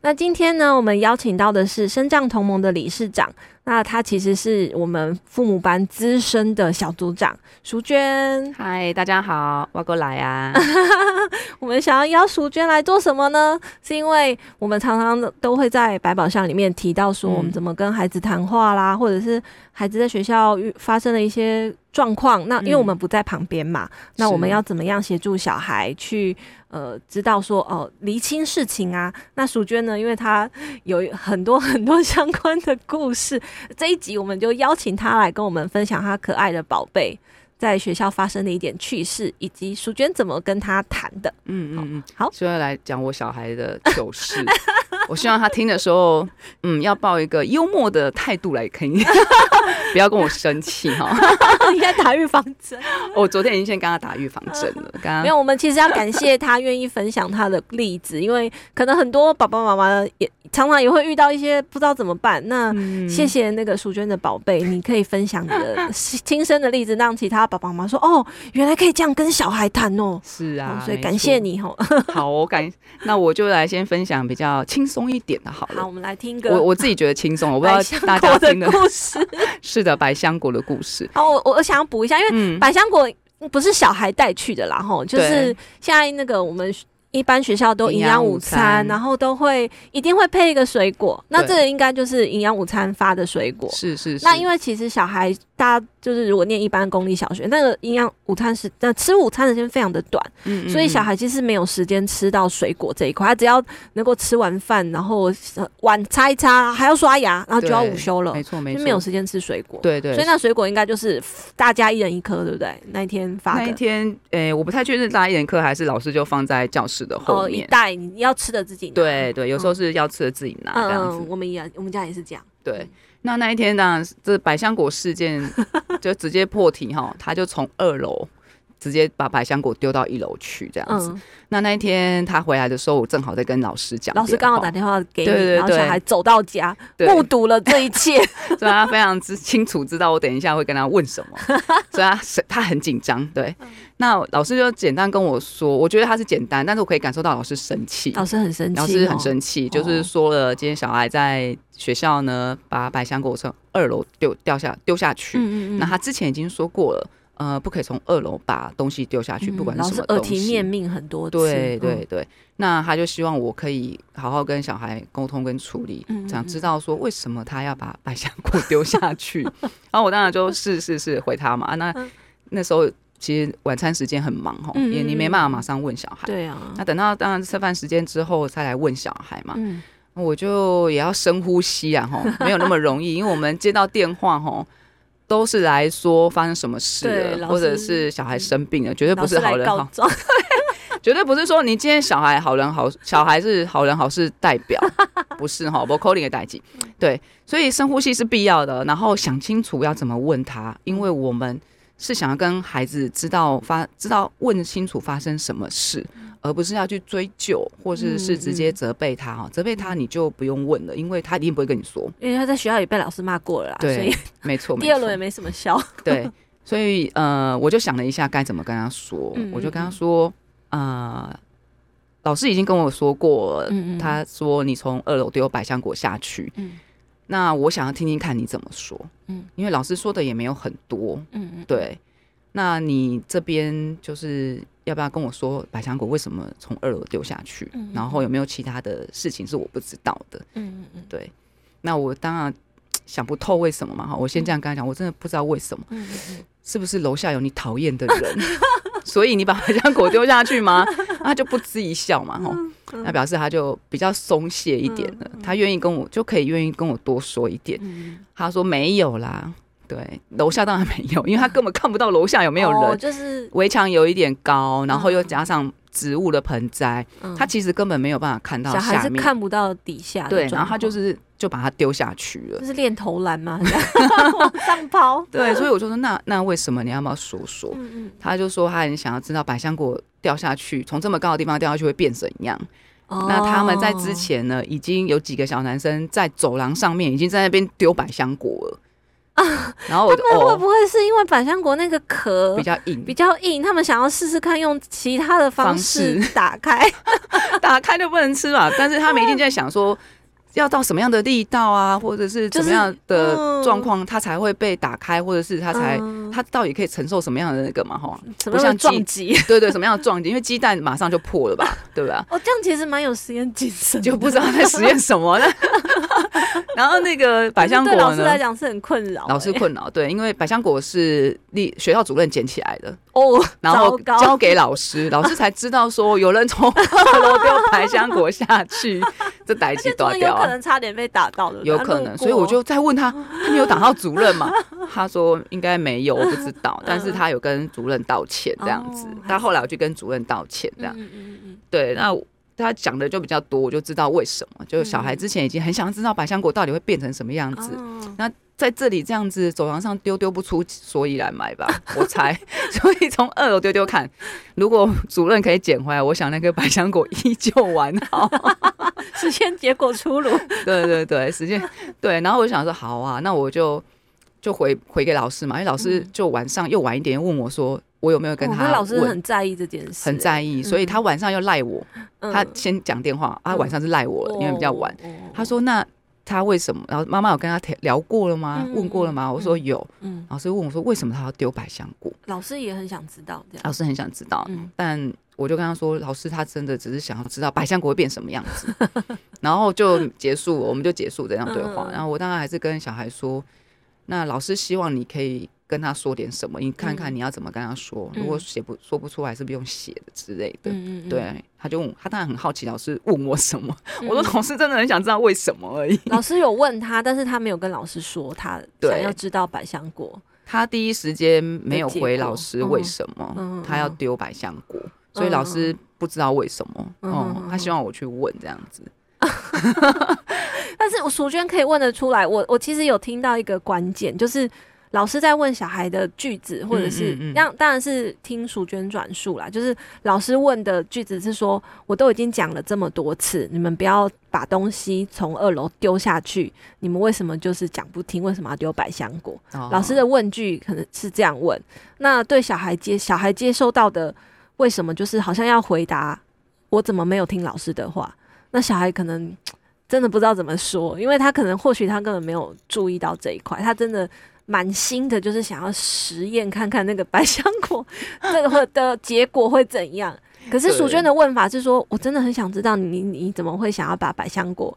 那今天呢，我们邀请到的是身障同盟的理事长。那他其实是我们父母班资深的小组长淑娟。嗨，大家好，我过来啊。我们想要邀淑娟来做什么呢？是因为我们常常都会在百宝箱里面提到说，我们怎么跟孩子谈话啦，嗯、或者是孩子在学校遇发生了一些状况。那因为我们不在旁边嘛，嗯、那我们要怎么样协助小孩去？呃，知道说哦，厘清事情啊。那淑娟呢，因为她有很多很多相关的故事，这一集我们就邀请她来跟我们分享她可爱的宝贝在学校发生的一点趣事，以及淑娟怎么跟他谈的。嗯嗯嗯，好，就要来讲我小孩的糗事。我希望他听的时候，嗯，要抱一个幽默的态度来听，不要跟我生气哈。应该打预防针。我昨天已经先跟他打预防针了。刚刚没有，我们其实要感谢他愿意分享他的例子，因为可能很多爸爸妈妈也常常也会遇到一些不知道怎么办。那谢谢那个淑娟的宝贝，你可以分享你的亲身的例子，让其他爸爸妈妈说哦，原来可以这样跟小孩谈哦。是啊，所以感谢你哦。好，我感那我就来先分享比较轻松。一点的好了，好，我们来听个我我自己觉得轻松，我不知道大家听的故事。是的，百香果的故事。哦，我我想要补一下，因为百香果不是小孩带去的啦，吼，就是现在那个我们。一般学校都营养午餐，然后都会一定会配一个水果，那这个应该就是营养午餐发的水果。是是是。那因为其实小孩大家就是如果念一般公立小学，那个营养午餐时那吃午餐的时间非常的短，嗯所以小孩其实没有时间吃到水果这一块，他只要能够吃完饭，然后碗擦一擦，还要刷牙，然后就要午休了。没错没错，就没有时间吃水果。对，对对。所以那水果应该就是大家一人一颗，对不对？那一天发的。那一天，诶、欸，我不太确定大家一人一颗还是老师就放在教室。的后面，哦，一袋你要吃的自己拿。对对，有时候是要吃的自己拿这样子。嗯，我们也我们家也是这样。对，那那一天当然，这百香果事件就直接破题哈，他就从二楼。直接把百香果丢到一楼去，这样子。嗯、那那一天他回来的时候，我正好在跟老师讲，老师刚好打电话给你，然后小孩走到家，目睹了这一切，所以他非常之清楚知道我等一下会跟他问什么，所以他他很紧张。对，嗯、那老师就简单跟我说，我觉得他是简单，但是我可以感受到老师生气，老师很生气，老师很生气，哦、就是说了今天小孩在学校呢把百香果从二楼丢掉下丢下去，嗯嗯嗯，那他之前已经说过了。呃，不可以从二楼把东西丢下去，不管是什么东西。耳提面命很多次。对对对，那他就希望我可以好好跟小孩沟通跟处理，想知道说为什么他要把百香果丢下去。然后我当然就是是是回他嘛。那那时候其实晚餐时间很忙哈，也你没办法马上问小孩。对啊。那等到当然吃饭时间之后再来问小孩嘛。我就也要深呼吸啊哈，没有那么容易，因为我们接到电话哈。都是来说发生什么事了，或者是小孩生病了，绝对不是好人好。对，绝对不是说你今天小孩好人好，小孩是好人好事代表，不是哈，不 calling 的代际。对，所以深呼吸是必要的，然后想清楚要怎么问他，因为我们是想要跟孩子知道发，知道问清楚发生什么事。而不是要去追究，或是是直接责备他哈，责备他你就不用问了，因为他一定不会跟你说，因为他在学校也被老师骂过了啦。对，所以没错，第二轮也没什么效。对，所以呃，我就想了一下该怎么跟他说，我就跟他说，呃，老师已经跟我说过了，他说你从二楼丢百香果下去，那我想要听听看你怎么说，嗯，因为老师说的也没有很多，嗯嗯，对，那你这边就是。要不要跟我说百香果为什么从二楼丢下去？嗯、然后有没有其他的事情是我不知道的？嗯嗯嗯，对。那我当然想不透为什么嘛。哈，我先这样跟他讲，我真的不知道为什么。嗯嗯，是不是楼下有你讨厌的人，所以你把百香果丢下去吗？他就不知一笑嘛。哈，那表示他就比较松懈一点了，他愿意跟我就可以愿意跟我多说一点。他说没有啦。对，楼下当然没有，因为他根本看不到楼下有没有人。哦、就是围墙有一点高，然后又加上植物的盆栽，嗯、他其实根本没有办法看到下面，小孩是看不到底下。对，然后他就是就把它丢下去了。这是练投篮吗？往 上抛。对，所以我就说，那那为什么你要不要说说？嗯嗯，他就说他很想要知道百香果掉下去，从这么高的地方掉下去会变怎样。哦、那他们在之前呢，已经有几个小男生在走廊上面已经在那边丢百香果了。啊，然后我他们会不会是因为百香果那个壳比较硬，比较硬，他们想要试试看用其他的方式 打开，打开就不能吃嘛？但是他们一定在想说。要到什么样的力道啊，或者是怎么样的状况，它才会被打开，或者是它才它到底可以承受什么样的那个嘛？哈，不像撞击，对对，什么样的撞击？因为鸡蛋马上就破了吧，对吧？哦，这样其实蛮有实验精神，就不知道在实验什么呢。然后那个百香果呢，对老师来讲是很困扰，老师困扰，对，因为百香果是立学校主任捡起来的。哦，然后交给老师，老师才知道说有人从 二楼丢百香果下去。这代志断掉，有可能差点被打到的，有可能，所以我就再问他，他没有打到主任嘛？他说应该没有，我不知道，但是他有跟主任道歉这样子。但后来我就跟主任道歉这样，对，那他讲的就比较多，我就知道为什么，就小孩之前已经很想知道百香果到底会变成什么样子，那。在这里这样子走廊上丢丢不出所以然来吧，我猜。所以从二楼丢丢看，如果主任可以捡回来，我想那个百香果依旧完好。实验结果出炉。对对对，实验对。然后我就想说，好啊，那我就就回回给老师嘛，因为老师就晚上又晚一点问我说，我有没有跟他问？老师很在意这件事，很在意，所以他晚上要赖我。他先讲电话他，晚上是赖我了，因为比较晚。他说那。他为什么？然后妈妈有跟他聊过了吗？嗯、问过了吗？嗯、我说有。嗯，老师问我说，为什么他要丢百香果？老师也很想知道。老师很想知道，嗯、但我就跟他说，老师他真的只是想要知道百香果会变什么样子。然后就结束，我们就结束这样对话。嗯、然后我当然还是跟小孩说，那老师希望你可以。跟他说点什么，你看看你要怎么跟他说。嗯、如果写不说不出来，是不用写的之类的。嗯嗯对，他就问他当然很好奇，老师问我什么？嗯、我说老师真的很想知道为什么而已。老师有问他，但是他没有跟老师说他想要知道百香果。他第一时间没有回老师为什么他要丢百香果，嗯、所以老师不知道为什么。哦、嗯，他希望我去问这样子。但是我 淑娟可以问得出来，我我其实有听到一个关键就是。老师在问小孩的句子，或者是让，当然是听淑娟转述啦。就是老师问的句子是说：“我都已经讲了这么多次，你们不要把东西从二楼丢下去，你们为什么就是讲不听？为什么要丢百香果？”老师的问句可能是这样问。那对小孩接小孩接收到的，为什么就是好像要回答我怎么没有听老师的话？那小孩可能 真的不知道怎么说，因为他可能或许他根本没有注意到这一块，他真的。满心的就是想要实验看看那个百香果 这个的结果会怎样。可是淑娟的问法是说，我真的很想知道你你怎么会想要把百香果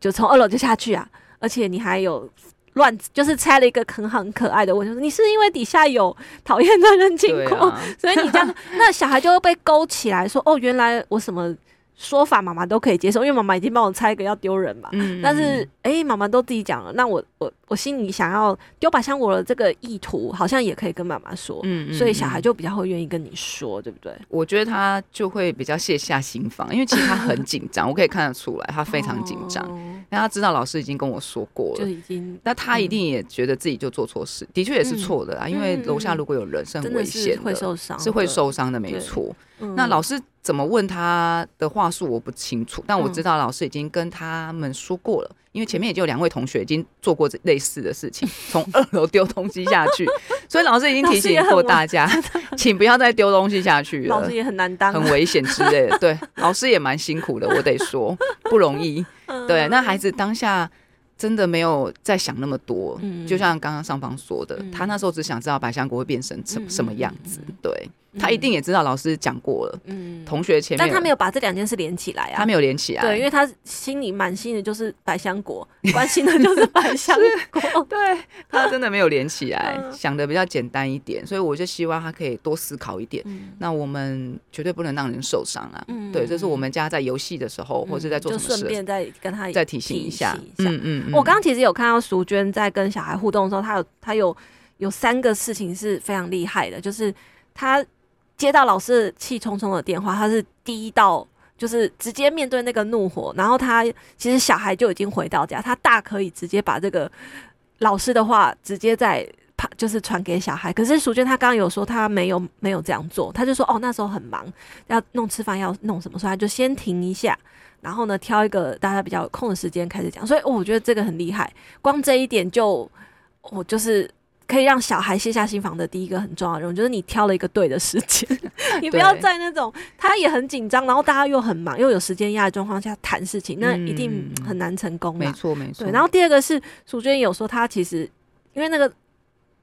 就从二楼就下去啊？而且你还有乱就是猜了一个很很可爱的问题，你是因为底下有讨厌的人经过，啊、所以你这样，那小孩就会被勾起来说，哦，原来我什么。说法妈妈都可以接受，因为妈妈已经帮我猜一个要丢人嘛。嗯，但是哎，妈妈都自己讲了，那我我我心里想要丢把香我的这个意图，好像也可以跟妈妈说。嗯，所以小孩就比较会愿意跟你说，对不对？我觉得他就会比较卸下心防，因为其实他很紧张，我可以看得出来，他非常紧张。因为他知道老师已经跟我说过了，就已经。那他一定也觉得自己就做错事，的确也是错的啊。因为楼下如果有人是很危险的，会受伤，是会受伤的，没错。那老师。怎么问他的话术我不清楚，但我知道老师已经跟他们说过了，嗯、因为前面也就有两位同学已经做过这类似的事情，从二楼丢东西下去，所以老师已经提醒过大家，请不要再丢东西下去了。老师也很难当，很危险之类的。对，老师也蛮辛苦的，我得说不容易。对，那孩子当下。真的没有再想那么多，嗯、就像刚刚上方说的，嗯、他那时候只想知道百香果会变成什什么样子。嗯、对，嗯、他一定也知道老师讲过了，嗯、同学前面，但他没有把这两件事连起来啊，他没有连起来，对，因为他心里满心的就是百香果，关心的就是百 香果，对，他真的没有连起来，嗯、想的比较简单一点，所以我就希望他可以多思考一点。嗯、那我们绝对不能让人受伤啊，嗯、对，这是我们家在游戏的时候，嗯、或是在做什么事，顺便再跟他再提醒一下，嗯嗯。嗯我刚刚其实有看到淑娟在跟小孩互动的时候，她有她有有三个事情是非常厉害的，就是她接到老师气冲冲的电话，他是第一道，就是直接面对那个怒火，然后他其实小孩就已经回到家，他大可以直接把这个老师的话直接在他。就是传给小孩，可是淑娟她刚刚有说她没有没有这样做，她就说哦那时候很忙，要弄吃饭要弄什么，所以她就先停一下，然后呢挑一个大家比较有空的时间开始讲，所以、我觉得这个很厉害，光这一点就我、就是可以让小孩卸下心防的第一个很重要的任务，就是你挑了一个对的时间，你不要在那种他也很紧张，然后大家又很忙又有时间压力状况下谈事情，那一定很难成功。没错没错。对，然后第二个是淑娟有说她其实因为那个。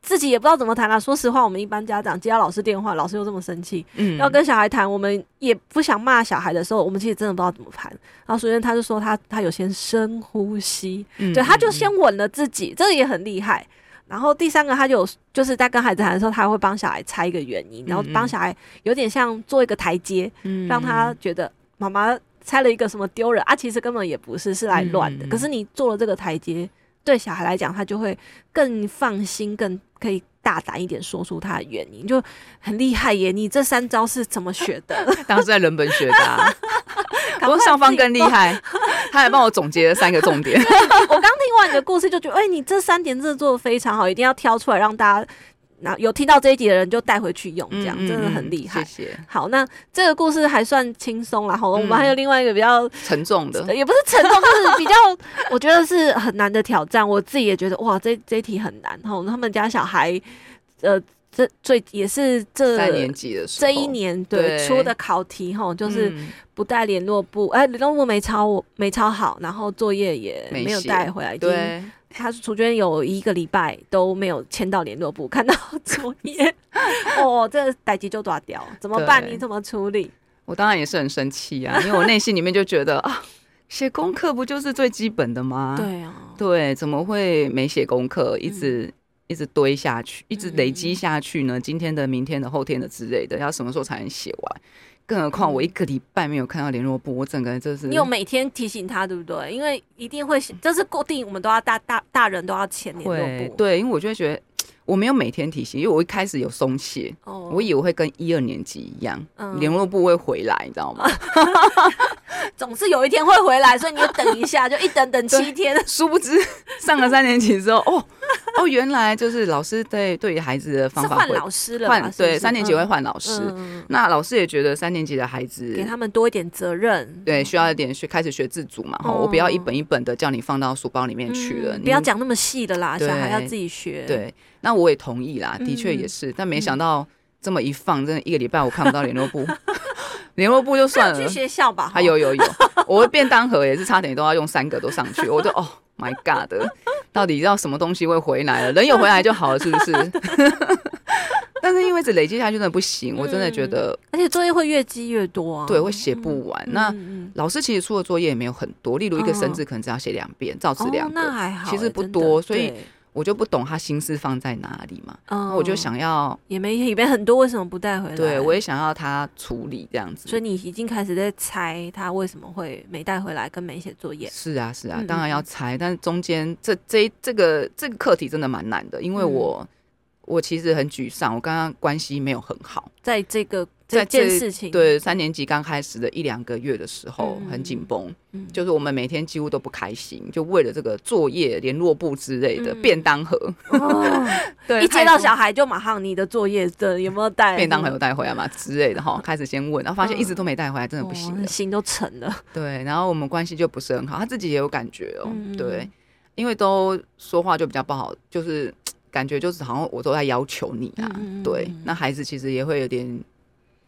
自己也不知道怎么谈了、啊。说实话，我们一般家长接到老师电话，老师又这么生气，嗯，要跟小孩谈，我们也不想骂小孩的时候，我们其实真的不知道怎么谈。然后首先他就说他他有先深呼吸，嗯、对，他就先稳了自己，这个也很厉害。然后第三个，他就就是在跟孩子谈的时候，他会帮小孩猜一个原因，然后帮小孩有点像做一个台阶，嗯，让他觉得妈妈猜了一个什么丢人啊，其实根本也不是，是来乱的。嗯、可是你做了这个台阶。对小孩来讲，他就会更放心，更可以大胆一点说出他的原因，就很厉害耶！你这三招是怎么学的？当时在人本学的、啊，不过上方更厉害，他还帮我总结了三个重点。我刚听完你的故事，就觉得，哎，你这三点真的做的非常好，一定要挑出来让大家。那有听到这一集的人就带回去用，这样、嗯、真的很厉害。谢谢。好，那这个故事还算轻松啦。好，我们还有另外一个比较沉重的，也不是沉重，就是比较 我觉得是很难的挑战。我自己也觉得哇，这这一题很难。哈，他们家小孩，呃，这最也是这三年级的时候，这一年对，对出的考题哈，就是不带联络簿，哎、嗯，联络簿没抄，没抄好，然后作业也没有带回来，对。他楚娟有一个礼拜都没有签到联络簿，看到 作业，哦，这个代志就抓掉，怎么办？你怎么处理？我当然也是很生气啊，因为我内心里面就觉得啊，写功课不就是最基本的吗？对啊，对，怎么会没写功课，一直、嗯、一直堆下去，一直累积下去呢？今天的、明天的、后天的之类的，要什么时候才能写完？更何况我一个礼拜没有看到联络簿，我整个人就是。你有每天提醒他，对不对？因为一定会，就是固定，我们都要大大大人都要签联络簿。对，因为我就会觉得我没有每天提醒，因为我一开始有松懈，哦、我以为会跟一二年级一样，联络簿会回来，你知道吗？总是有一天会回来，所以你就等一下，就一等等七天。殊不知上了三年级之后，哦。哦，原来就是老师对对于孩子的方法换老师了，换对三年级会换老师，那老师也觉得三年级的孩子给他们多一点责任，对，需要一点学开始学自主嘛，哈，我不要一本一本的叫你放到书包里面去了，不要讲那么细的啦，小孩要自己学。对，那我也同意啦，的确也是，但没想到这么一放，真的一个礼拜我看不到联络簿，联络簿就算了，去学校吧，还有有有，我便当盒也是差点都要用三个都上去，我就哦。My God，到底要什么东西会回来了？人有回来就好了，是不是？但是因为这累积下去真的不行，我真的觉得，而且作业会越积越多啊。对，会写不完。那老师其实出的作业也没有很多，例如一个生字可能只要写两遍，造词两个，那还好，其实不多，所以。我就不懂他心思放在哪里嘛，嗯，我就想要也没也没很多，为什么不带回来？对，我也想要他处理这样子。所以你已经开始在猜他为什么会没带回来跟没写作业？是啊，是啊，当然要猜，但是中间这这这个这个课题真的蛮难的，因为我我其实很沮丧，我跟他关系没有很好，在这个。这件事情，对三年级刚开始的一两个月的时候很紧绷，就是我们每天几乎都不开心，就为了这个作业、联络簿之类的便当盒。对，一接到小孩就马上你的作业的有没有带？便当盒有带回来吗？之类的哈，开始先问，然后发现一直都没带回来，真的不行，心都沉了。对，然后我们关系就不是很好，他自己也有感觉哦。对，因为都说话就比较不好，就是 感觉就是好像我都在要求你啊。对，那孩子其实也会有点。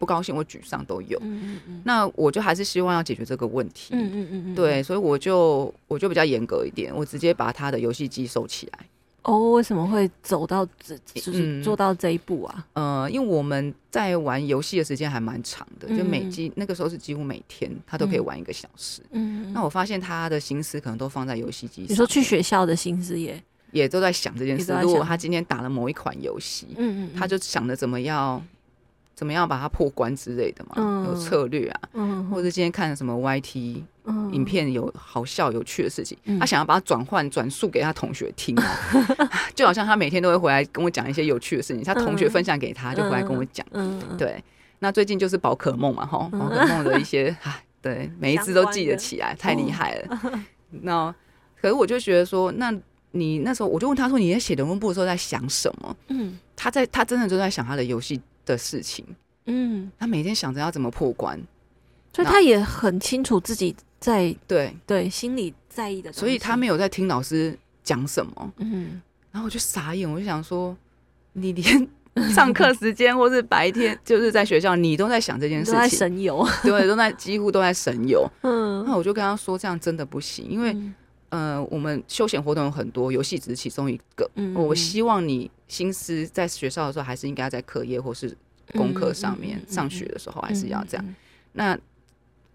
不高兴或沮丧都有，嗯嗯嗯，那我就还是希望要解决这个问题，嗯嗯嗯，对，所以我就我就比较严格一点，我直接把他的游戏机收起来。哦，为什么会走到这，就是做到这一步啊？嗯、呃，因为我们在玩游戏的时间还蛮长的，嗯、就每几那个时候是几乎每天他都可以玩一个小时。嗯，那我发现他的心思可能都放在游戏机上。你说去学校的心思也也都在想这件事。如果他今天打了某一款游戏，嗯，嗯嗯，他就想着怎么样。怎么样把它破关之类的嘛？嗯、有策略啊，嗯、或者今天看什么 YT、嗯、影片，有好笑有趣的事情，嗯、他想要把它转换转述给他同学听，啊、就好像他每天都会回来跟我讲一些有趣的事情，他同学分享给他，就回来跟我讲。嗯、对，那最近就是宝可梦嘛，哈，宝可梦的一些，哎，对，每一只都记得起来，太厉害了。那可是我就觉得说，那你那时候我就问他说，你在写人物部的时候在想什么？嗯，他在他真的就在想他的游戏的事情。嗯，他每天想着要怎么破关，所以他也很清楚自己在对对心里在意的，所以他没有在听老师讲什么。嗯，然后我就傻眼，我就想说，你连上课时间或是白天就是在学校，你都在想这件事情，都在神游，对，都在几乎都在神游。嗯，那我就跟他说，这样真的不行，因为呃，我们休闲活动有很多，游戏只是其中一个。嗯，我希望你心思在学校的时候，还是应该在课业或是。功课上面，嗯嗯嗯、上学的时候还是要这样。那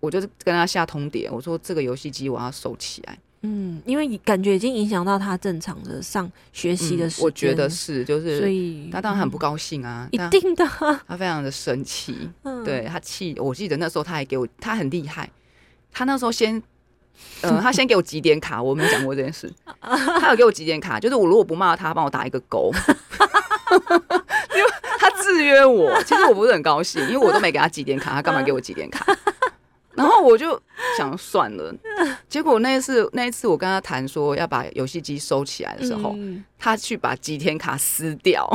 我就是跟他下通牒，我说这个游戏机我要收起来。嗯，因为感觉已经影响到他正常的上学习的时间、嗯。我觉得是，就是，所以他当然很不高兴啊，嗯、一定的，他非常的生气。嗯、对他气，我记得那时候他还给我，他很厉害。他那时候先，呃，他先给我几点卡，我没讲过这件事。他有给我几点卡，就是我如果不骂他，帮我打一个勾。因为他制约我，其实我不是很高兴，因为我都没给他几点卡，他干嘛给我几点卡？然后我就想算了。结果那一次，那一次我跟他谈说要把游戏机收起来的时候，嗯、他去把几天卡撕掉。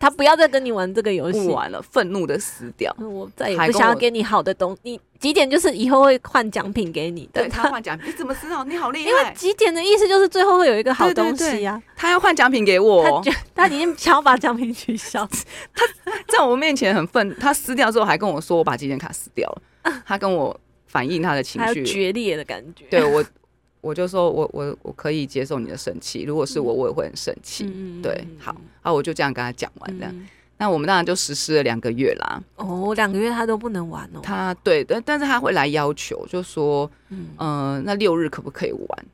他不要再跟你玩这个游戏，不玩了，愤怒的撕掉。我再也不想要给你好的东西。你几点就是以后会换奖品给你的。对，他换奖品，你怎么知道？你好厉害！因为几点的意思就是最后会有一个好东西呀。他要换奖品给我，他他已经想要把奖品取消。他在我面前很愤，他撕掉之后还跟我说我把几点卡撕掉了。他跟我反映他的情绪，决裂的感觉。对我。我就说我我我可以接受你的生气，如果是我，我也会很生气。嗯、对，好，啊我就这样跟他讲完这样。嗯、那我们当然就实施了两个月啦。哦，两个月他都不能玩哦。他对，但但是他会来要求，就说，嗯、呃，那六日可不可以玩？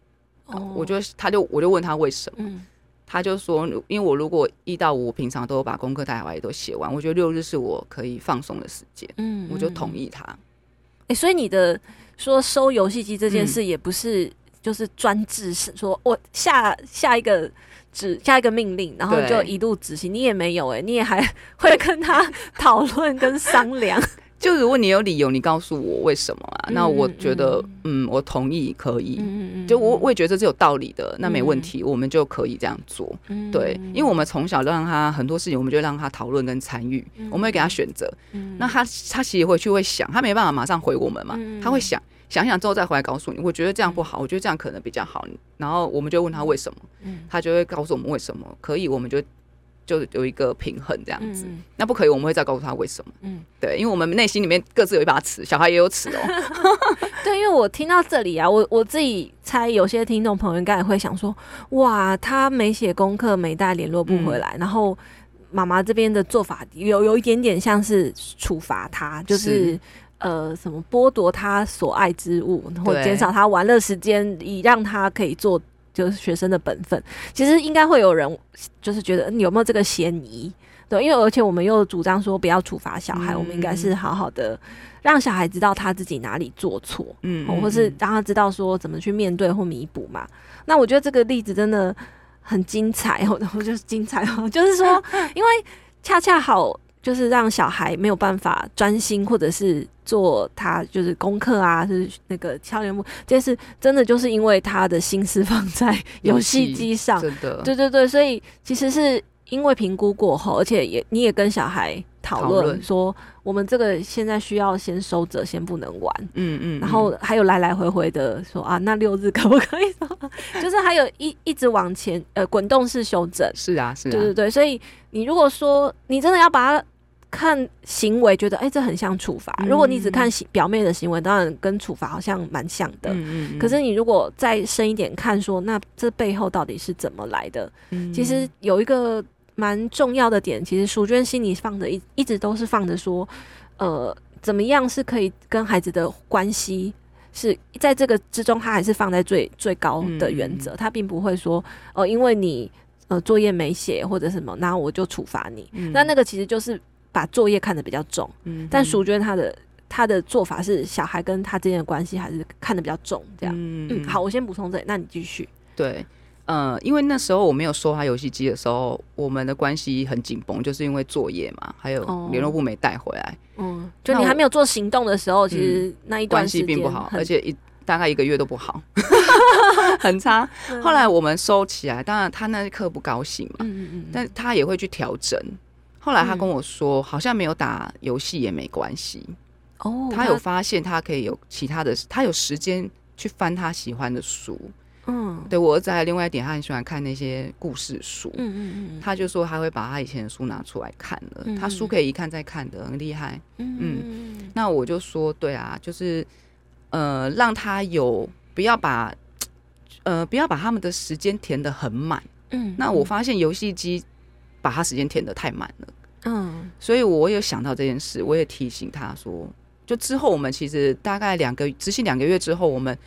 哦，我就他就我就问他为什么，嗯、他就说，因为我如果一到五平常都把功课带回来都写完，我觉得六日是我可以放松的时间。嗯，我就同意他。哎、欸，所以你的说收游戏机这件事也不是、嗯。就是专制，是说我下下一个指下一个命令，然后就一路执行。你也没有哎、欸，你也还 会跟他 讨论跟商量。就如果你有理由，你告诉我为什么啊？嗯、那我觉得，嗯，嗯，我同意可以。嗯嗯就我我也觉得这是有道理的，那没问题，嗯、我们就可以这样做。嗯、对，因为我们从小让他很多事情，我们就让他讨论跟参与，嗯、我们会给他选择。嗯、那他他其实回去会想，他没办法马上回我们嘛，嗯、他会想。想想之后再回来告诉你，我觉得这样不好，我觉得这样可能比较好。然后我们就问他为什么，他就会告诉我们为什么可以，我们就就有一个平衡这样子。那不可以，我们会再告诉他为什么。嗯，对，因为我们内心里面各自有一把尺，小孩也有尺哦。对，因为我听到这里啊，我我自己猜，有些听众朋友应该也会想说，哇，他没写功课，没带联络不回来，然后妈妈这边的做法有有一点点像是处罚他，就是。呃，什么剥夺他所爱之物，或减少他玩乐时间，以让他可以做就是学生的本分。其实应该会有人就是觉得你有没有这个嫌疑？对，因为而且我们又主张说不要处罚小孩，嗯、我们应该是好好的让小孩知道他自己哪里做错，嗯，或是让他知道说怎么去面对或弥补嘛。那我觉得这个例子真的很精彩，然后 就是精彩哦，就是说，因为恰恰好。就是让小孩没有办法专心，或者是做他就是功课啊，是那个敲联幕，这是真的，就是因为他的心思 放在 游戏机上，真的，对对对，所以其实是因为评估过后，而且也你也跟小孩讨论说，我们这个现在需要先收着，先不能玩，嗯，嗯嗯，然后还有来来回回的说啊，那六日可不可以？就是还有一一直往前呃滚动式修正，是啊是啊，对对对，所以你如果说你真的要把它。看行为，觉得哎、欸，这很像处罚。如果你只看表面的行为，当然跟处罚好像蛮像的。嗯嗯。可是你如果再深一点看说，说那这背后到底是怎么来的？嗯。其实有一个蛮重要的点，其实淑娟心里放着一一直都是放着说，呃，怎么样是可以跟孩子的关系是在这个之中，他还是放在最最高的原则。他并不会说，哦、呃，因为你呃作业没写或者什么，那我就处罚你。嗯。那那个其实就是。把作业看得比较重，嗯，但淑娟她的她的做法是小孩跟他之间的关系还是看得比较重，这样，嗯，嗯，好，我先补充这里，那你继续。对，呃，因为那时候我没有收他游戏机的时候，我们的关系很紧绷，就是因为作业嘛，还有联络部没带回来。嗯，就你还没有做行动的时候，其实那一段关系并不好，而且一大概一个月都不好，很差。后来我们收起来，当然他那一刻不高兴嘛，嗯嗯，但他也会去调整。后来他跟我说，好像没有打游戏也没关系。哦，他有发现他可以有其他的，他有时间去翻他喜欢的书。嗯，对，我儿子还有另外一点，他很喜欢看那些故事书。嗯嗯嗯，他就说他会把他以前的书拿出来看了，嗯、他书可以一看再看的，很厉害。嗯嗯，那我就说，对啊，就是呃，让他有不要把呃不要把他们的时间填的很满。嗯，那我发现游戏机把他时间填的太满了。嗯，所以我有想到这件事，我也提醒他说，就之后我们其实大概两个执行两个月之后，我们。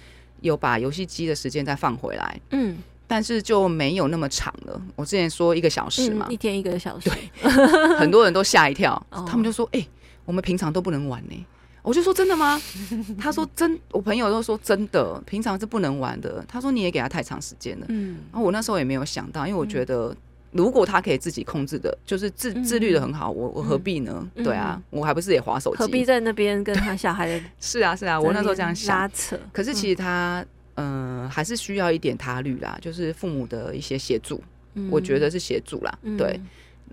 有把游戏机的时间再放回来，嗯，但是就没有那么长了。我之前说一个小时嘛，嗯、一天一个小时，对，很多人都吓一跳，哦、他们就说：“哎、欸，我们平常都不能玩呢。”我就说：“真的吗？” 他说：“真。”我朋友都说：“真的，平常是不能玩的。”他说：“你也给他太长时间了。”嗯，然后我那时候也没有想到，因为我觉得。如果他可以自己控制的，就是自自律的很好，我我何必呢？对啊，我还不是也划手机？何必在那边跟他小孩的？是啊是啊，我那时候这样想。拉扯。可是其实他嗯还是需要一点他律啦，就是父母的一些协助，我觉得是协助啦。对，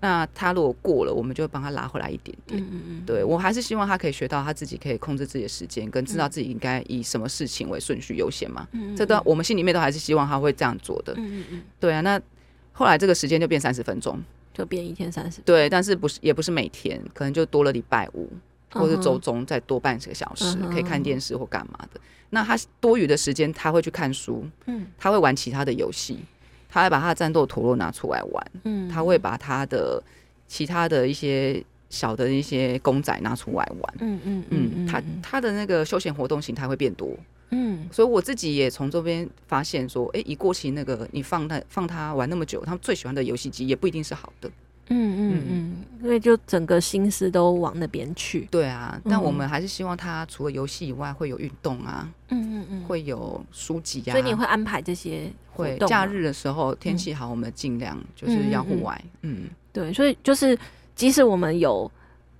那他如果过了，我们就帮他拉回来一点点。嗯嗯对，我还是希望他可以学到他自己可以控制自己的时间，跟知道自己应该以什么事情为顺序优先嘛。嗯这都我们心里面都还是希望他会这样做的。嗯嗯对啊，那。后来这个时间就变三十分钟，就变一天三十。对，但是不是也不是每天，可能就多了礼拜五或者周中再多半个小时，可以看电视或干嘛的。那他多余的时间，他会去看书，嗯，他会玩其他的游戏，他会把他的战斗陀螺拿出来玩，嗯，他会把他的其他的一些小的一些公仔拿出来玩，嗯嗯嗯，嗯，他他的那个休闲活动形态会变多。嗯，所以我自己也从这边发现说，哎、欸，已过期那个你放他放他玩那么久，他们最喜欢的游戏机也不一定是好的。嗯嗯嗯，所以就整个心思都往那边去。对啊，但我们还是希望他除了游戏以外会有运动啊，嗯嗯嗯，会有书籍啊。所以你会安排这些会假日的时候天气好，我们尽量就是要户外。嗯，对，所以就是即使我们有。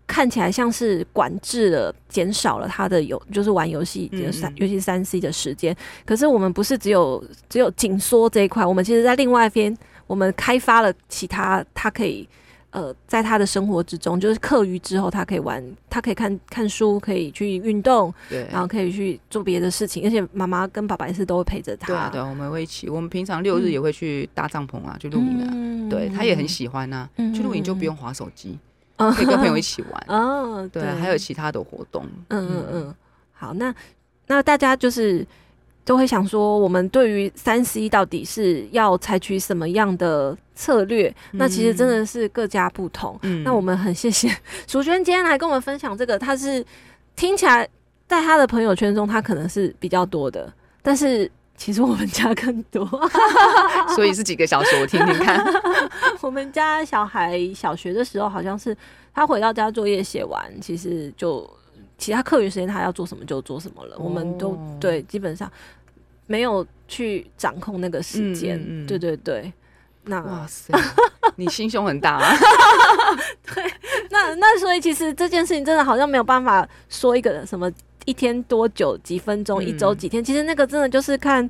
看起来像是管制了，减少了他的游就是玩游戏，就是三尤其是三 C 的时间。可是我们不是只有只有紧缩这一块，我们其实在另外一边，我们开发了其他，他可以呃，在他的生活之中，就是课余之后，他可以玩，他可以看看书，可以去运动，对，然后可以去做别的事情。而且妈妈跟爸爸也是都会陪着他。对啊，对啊，我们会一起。我们平常六日也会去搭帐篷啊，去露营啊。嗯、对，他也很喜欢啊，嗯、去露营就不用滑手机。可以跟朋友一起玩 哦，对，还有其他的活动。嗯嗯嗯，好，那那大家就是都会想说，我们对于三 C 到底是要采取什么样的策略？那其实真的是各家不同。嗯，那我们很谢谢 淑娟今天来跟我们分享这个，她是听起来在她的朋友圈中，她可能是比较多的，但是。其实我们家更多，所以是几个小时，我听听看。我们家小孩小学的时候，好像是他回到家作业写完，其实就其他课余时间他要做什么就做什么了。哦、我们都对，基本上没有去掌控那个时间。嗯嗯嗯对对对，那哇塞，你心胸很大啊。对，那那所以其实这件事情真的好像没有办法说一个什么。一天多久？几分钟？一周几天？嗯、其实那个真的就是看，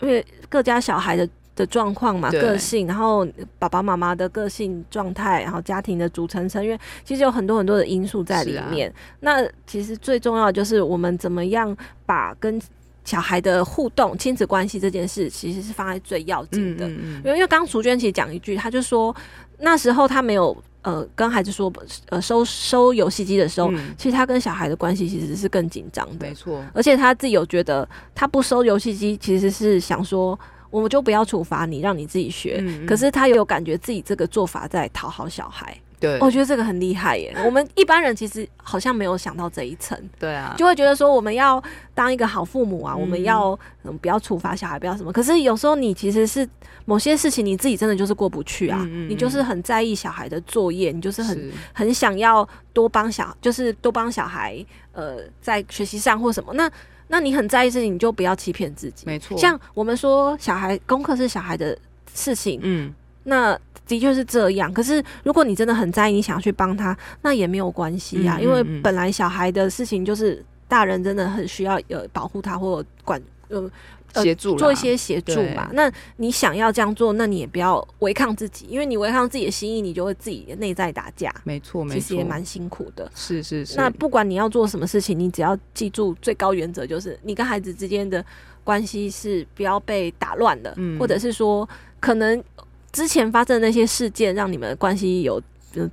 因为各家小孩的的状况嘛，个性，然后爸爸妈妈的个性状态，然后家庭的组成成员，其实有很多很多的因素在里面。啊、那其实最重要的就是我们怎么样把跟小孩的互动、亲子关系这件事，其实是放在最要紧的。因为、嗯嗯嗯、因为刚刚淑娟其实讲一句，她就说那时候她没有。呃，跟孩子说，呃，收收游戏机的时候，嗯、其实他跟小孩的关系其实是更紧张的，没错。而且他自己有觉得，他不收游戏机，其实是想说，我们就不要处罚你，让你自己学。嗯嗯，可是他有感觉自己这个做法在讨好小孩。对，我觉得这个很厉害耶。我们一般人其实好像没有想到这一层。对啊，就会觉得说我们要当一个好父母啊，我们要嗯不要处罚小孩，不要什么。可是有时候你其实是某些事情你自己真的就是过不去啊，你就是很在意小孩的作业，你就是很很想要多帮小，就是多帮小孩呃在学习上或什么。那那你很在意事情，你就不要欺骗自己。没错，像我们说小孩功课是小孩的事情，嗯，那的确是这样。可是如果你真的很在意，你想要去帮他，那也没有关系呀，嗯嗯嗯，因为本来小孩的事情就是大人真的很需要呃保护他或管呃。协助、呃、做一些协助嘛？那你想要这样做，那你也不要违抗自己，因为你违抗自己的心意，你就会自己内在打架。没错，没错，其实也蛮辛苦的。是是是。那不管你要做什么事情，你只要记住最高原则，就是你跟孩子之间的关系是不要被打乱的，嗯，或者是说，可能之前发生的那些事件让你们的关系有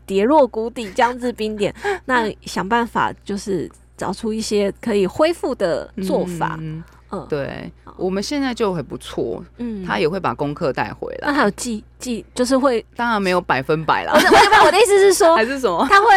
跌落谷底、将至冰点，那想办法就是找出一些可以恢复的做法。嗯嗯，对，我们现在就很不错。嗯，他也会把功课带回来。那还有记记，就是会，当然没有百分百啦。不是，我我的意思是说，还是什么？他会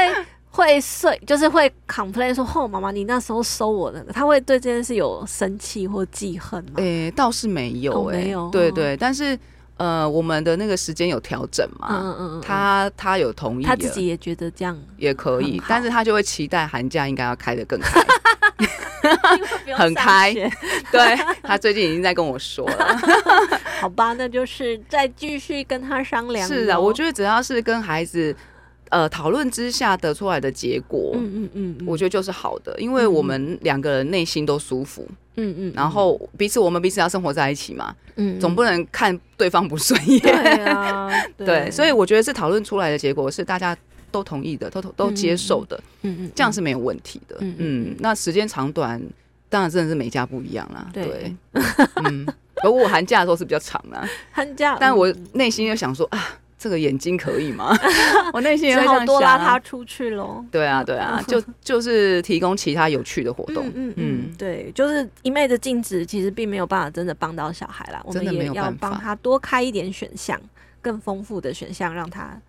会睡，就是会 complain 说：“哦，妈妈，你那时候收我那个。”他会对这件事有生气或记恨吗？诶，倒是没有，哎，没有。对对，但是呃，我们的那个时间有调整嘛？嗯嗯嗯。他他有同意，他自己也觉得这样也可以，但是他就会期待寒假应该要开的更开。很开，对，他最近已经在跟我说了。好吧，那就是再继续跟他商量。是啊，我觉得只要是跟孩子呃讨论之下得出来的结果，嗯嗯嗯，我觉得就是好的，因为我们两个人内心都舒服，嗯嗯，然后彼此我们彼此要生活在一起嘛，嗯，总不能看对方不顺眼，对啊，对，所以我觉得是讨论出来的结果是大家。都同意的，都都接受的，嗯嗯，这样是没有问题的，嗯嗯。那时间长短，当然真的是每家不一样啦，对，嗯。而我寒假的时候是比较长啦，寒假，但我内心又想说啊，这个眼睛可以吗？我内心也会想多拉他出去喽。对啊，对啊，就就是提供其他有趣的活动，嗯嗯，对，就是一昧的禁止，其实并没有办法真的帮到小孩啦。我们也要帮他多开一点选项，更丰富的选项，让他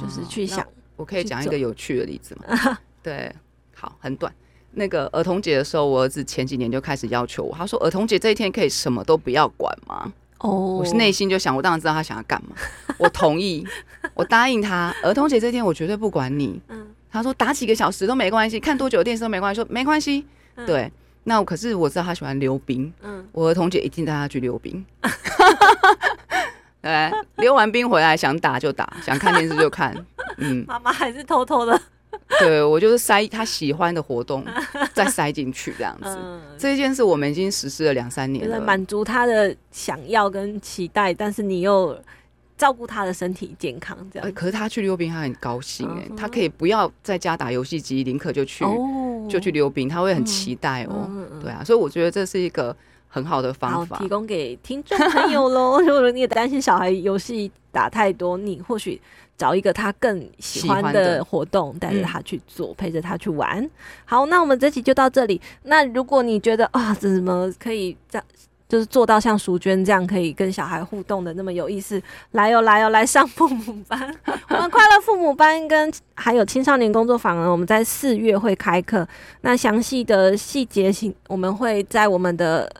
就是去想。我可以讲一个有趣的例子吗？对，好，很短。那个儿童节的时候，我儿子前几年就开始要求我，他说：“儿童节这一天可以什么都不要管吗？”哦，我是内心就想，我当然知道他想要干嘛。我同意，我答应他，儿童节这天我绝对不管你。嗯，他说打几个小时都没关系，看多久的电视都没关系，说没关系。对，那我可是我知道他喜欢溜冰。嗯，我儿童节一定带他去溜冰。对，溜完冰回来想打就打，想看电视就看。嗯，妈妈还是偷偷的。对，我就是塞他喜欢的活动，再塞进去这样子。嗯、这件事我们已经实施了两三年了，满足他的想要跟期待，但是你又照顾他的身体健康，这样。可是他去溜冰，他很高兴哎，嗯、他可以不要在家打游戏机，宁可就去、哦、就去溜冰，他会很期待哦。对啊，所以我觉得这是一个很好的方法，提供给听众朋友喽。如果你也担心小孩游戏打太多，你或许。找一个他更喜欢的活动，带着他去做，嗯、陪着他去玩。好，那我们这期就到这里。那如果你觉得啊，这怎么可以这样，就是做到像淑娟这样，可以跟小孩互动的那么有意思？来哦，来哦，来上父母班。我们快乐父母班跟还有青少年工作坊呢，我们在四月会开课。那详细的细节，请我们会在我们的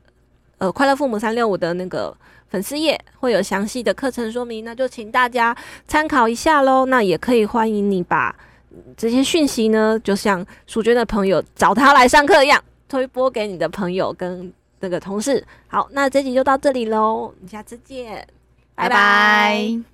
呃快乐父母三六五的那个。粉丝页会有详细的课程说明，那就请大家参考一下喽。那也可以欢迎你把这些讯息呢，就像淑娟的朋友找他来上课一样，推播给你的朋友跟那个同事。好，那这集就到这里喽，下次见，拜拜。